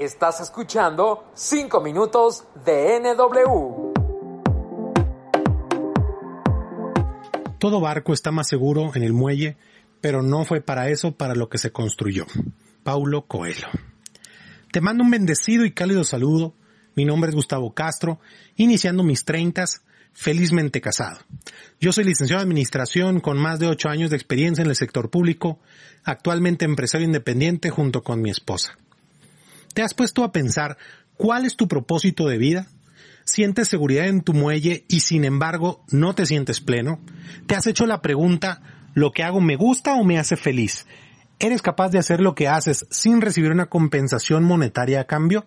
Estás escuchando 5 minutos de NW. Todo barco está más seguro en el muelle, pero no fue para eso para lo que se construyó. Paulo Coelho. Te mando un bendecido y cálido saludo. Mi nombre es Gustavo Castro, iniciando mis treintas, felizmente casado. Yo soy licenciado en Administración con más de ocho años de experiencia en el sector público, actualmente empresario independiente junto con mi esposa. ¿Te has puesto a pensar cuál es tu propósito de vida? ¿Sientes seguridad en tu muelle y sin embargo no te sientes pleno? ¿Te has hecho la pregunta, ¿lo que hago me gusta o me hace feliz? ¿Eres capaz de hacer lo que haces sin recibir una compensación monetaria a cambio?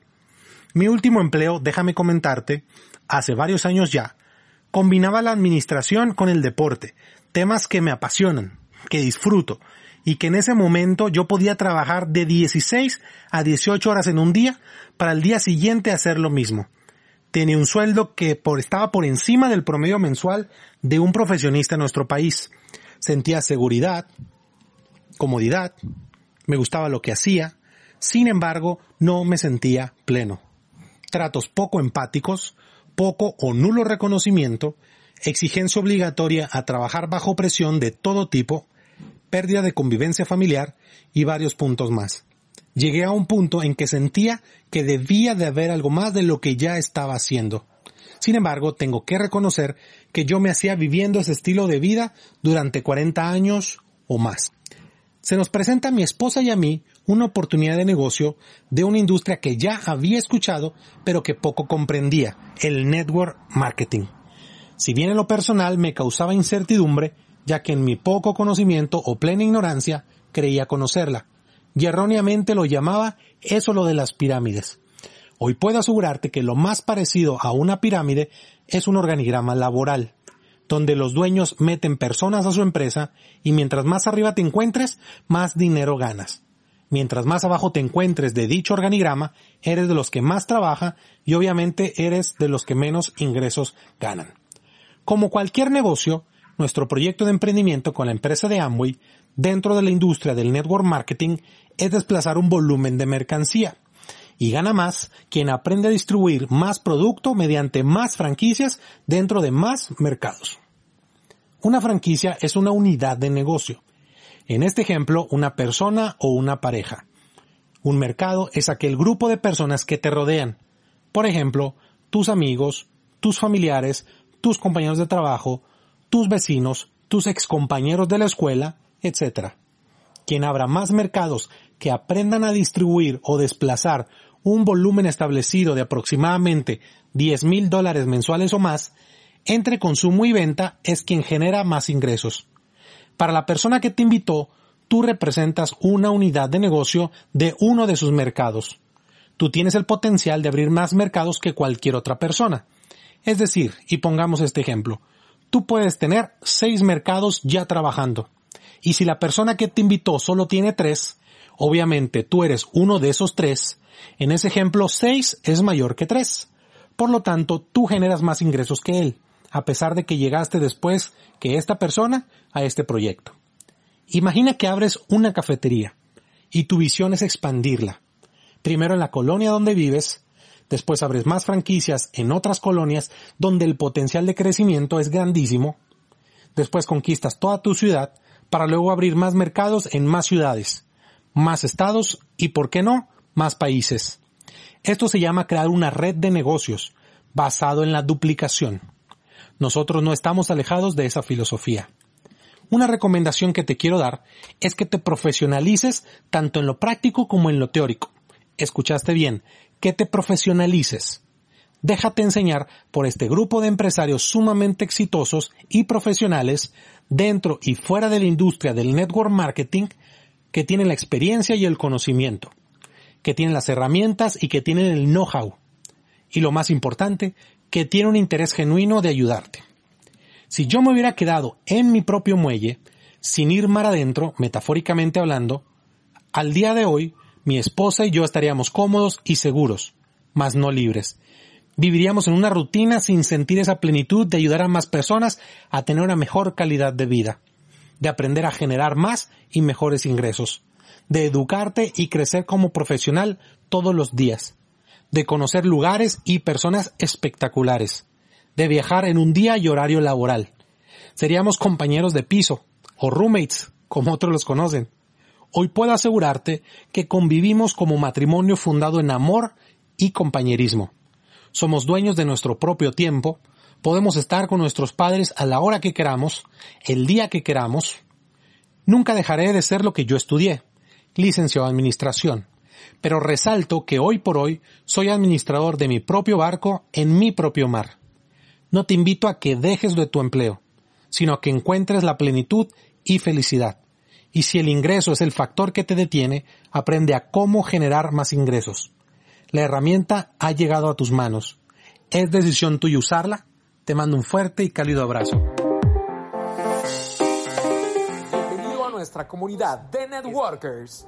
Mi último empleo, déjame comentarte, hace varios años ya, combinaba la administración con el deporte, temas que me apasionan, que disfruto, y que en ese momento yo podía trabajar de 16 a 18 horas en un día para el día siguiente hacer lo mismo. Tenía un sueldo que por, estaba por encima del promedio mensual de un profesionista en nuestro país. Sentía seguridad, comodidad, me gustaba lo que hacía, sin embargo no me sentía pleno. Tratos poco empáticos, poco o nulo reconocimiento, exigencia obligatoria a trabajar bajo presión de todo tipo, pérdida de convivencia familiar y varios puntos más. Llegué a un punto en que sentía que debía de haber algo más de lo que ya estaba haciendo. Sin embargo, tengo que reconocer que yo me hacía viviendo ese estilo de vida durante 40 años o más. Se nos presenta a mi esposa y a mí una oportunidad de negocio de una industria que ya había escuchado, pero que poco comprendía, el network marketing. Si bien en lo personal me causaba incertidumbre, ya que en mi poco conocimiento o plena ignorancia creía conocerla, y erróneamente lo llamaba eso lo de las pirámides. Hoy puedo asegurarte que lo más parecido a una pirámide es un organigrama laboral, donde los dueños meten personas a su empresa y mientras más arriba te encuentres, más dinero ganas. Mientras más abajo te encuentres de dicho organigrama, eres de los que más trabaja y obviamente eres de los que menos ingresos ganan. Como cualquier negocio, nuestro proyecto de emprendimiento con la empresa de Amway dentro de la industria del network marketing es desplazar un volumen de mercancía. Y gana más quien aprende a distribuir más producto mediante más franquicias dentro de más mercados. Una franquicia es una unidad de negocio. En este ejemplo, una persona o una pareja. Un mercado es aquel grupo de personas que te rodean. Por ejemplo, tus amigos, tus familiares, tus compañeros de trabajo, tus vecinos, tus excompañeros de la escuela, etc. Quien abra más mercados que aprendan a distribuir o desplazar un volumen establecido de aproximadamente 10 mil dólares mensuales o más, entre consumo y venta es quien genera más ingresos. Para la persona que te invitó, tú representas una unidad de negocio de uno de sus mercados. Tú tienes el potencial de abrir más mercados que cualquier otra persona. Es decir, y pongamos este ejemplo, tú puedes tener seis mercados ya trabajando. Y si la persona que te invitó solo tiene tres, obviamente tú eres uno de esos tres, en ese ejemplo seis es mayor que tres. Por lo tanto, tú generas más ingresos que él, a pesar de que llegaste después que esta persona a este proyecto. Imagina que abres una cafetería y tu visión es expandirla. Primero en la colonia donde vives, Después abres más franquicias en otras colonias donde el potencial de crecimiento es grandísimo. Después conquistas toda tu ciudad para luego abrir más mercados en más ciudades, más estados y, por qué no, más países. Esto se llama crear una red de negocios basado en la duplicación. Nosotros no estamos alejados de esa filosofía. Una recomendación que te quiero dar es que te profesionalices tanto en lo práctico como en lo teórico. Escuchaste bien, que te profesionalices. Déjate enseñar por este grupo de empresarios sumamente exitosos y profesionales dentro y fuera de la industria del network marketing que tienen la experiencia y el conocimiento, que tienen las herramientas y que tienen el know-how. Y lo más importante, que tienen un interés genuino de ayudarte. Si yo me hubiera quedado en mi propio muelle, sin ir mar adentro, metafóricamente hablando, al día de hoy, mi esposa y yo estaríamos cómodos y seguros, mas no libres. Viviríamos en una rutina sin sentir esa plenitud de ayudar a más personas a tener una mejor calidad de vida, de aprender a generar más y mejores ingresos, de educarte y crecer como profesional todos los días, de conocer lugares y personas espectaculares, de viajar en un día y horario laboral. Seríamos compañeros de piso, o roommates, como otros los conocen. Hoy puedo asegurarte que convivimos como matrimonio fundado en amor y compañerismo. Somos dueños de nuestro propio tiempo, podemos estar con nuestros padres a la hora que queramos, el día que queramos. Nunca dejaré de ser lo que yo estudié, licenciado en Administración, pero resalto que hoy por hoy soy administrador de mi propio barco en mi propio mar. No te invito a que dejes de tu empleo, sino a que encuentres la plenitud y felicidad. Y si el ingreso es el factor que te detiene, aprende a cómo generar más ingresos. La herramienta ha llegado a tus manos. Es decisión tuya usarla. Te mando un fuerte y cálido abrazo. Bienvenido a nuestra comunidad de networkers.